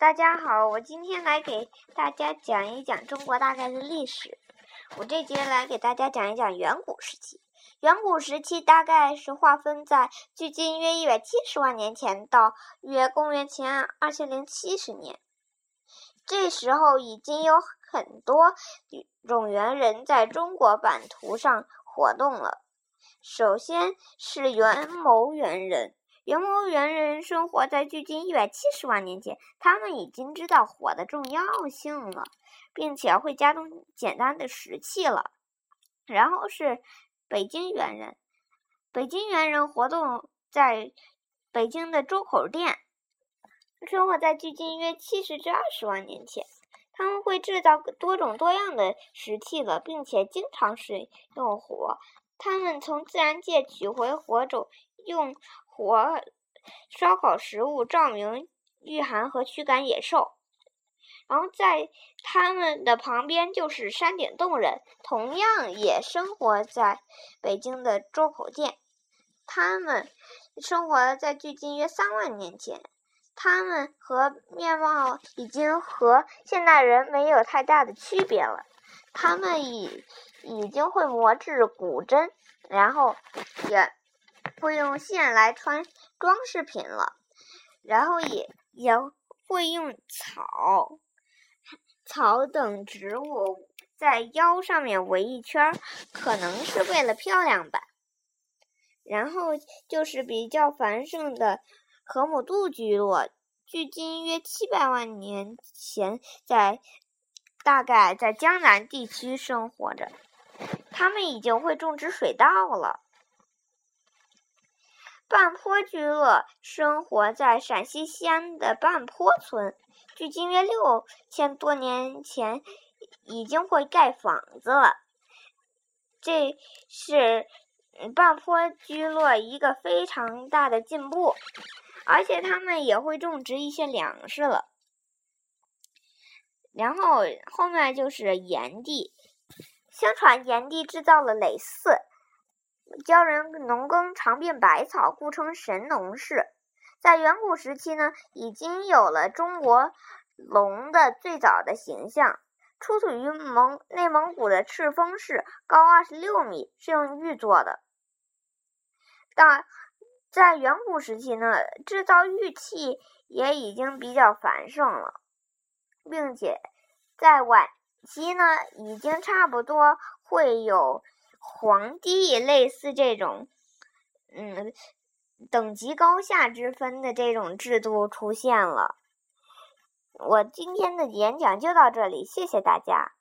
大家好，我今天来给大家讲一讲中国大概的历史。我这节来给大家讲一讲远古时期。远古时期大概是划分在距今约一百七十万年前到约公元前二千零七十年。这时候已经有很多种猿人在中国版图上活动了。首先是元谋猿人。元谋猿人生活在距今一百七十万年前，他们已经知道火的重要性了，并且会加工简单的石器了。然后是北京猿人，北京猿人活动在北京的周口店，生活在距今约七十至二十万年前，他们会制造多种多样的石器了，并且经常使用火。他们从自然界取回火种，用。火烧烤食物，照明、御寒和驱赶野兽。然后在他们的旁边就是山顶洞人，同样也生活在北京的周口店。他们生活在距今约三万年前，他们和面貌已经和现代人没有太大的区别了。他们已已经会磨制古针，然后也。会用线来穿装饰品了，然后也也会用草、草等植物在腰上面围一圈，可能是为了漂亮吧。然后就是比较繁盛的河姆渡居落，距今约七百万年前，在大概在江南地区生活着，他们已经会种植水稻了。半坡居落生活在陕西西安的半坡村，距今约六千多年前已经会盖房子了。这是半坡居落一个非常大的进步，而且他们也会种植一些粮食了。然后后面就是炎帝，相传炎帝制造了耒耜。教人农耕尝遍百草，故称神农氏。在远古时期呢，已经有了中国龙的最早的形象，出土于蒙内蒙古的赤峰市，高二十六米，是用玉做的。但在远古时期呢，制造玉器也已经比较繁盛了，并且在晚期呢，已经差不多会有。皇帝类似这种，嗯，等级高下之分的这种制度出现了。我今天的演讲就到这里，谢谢大家。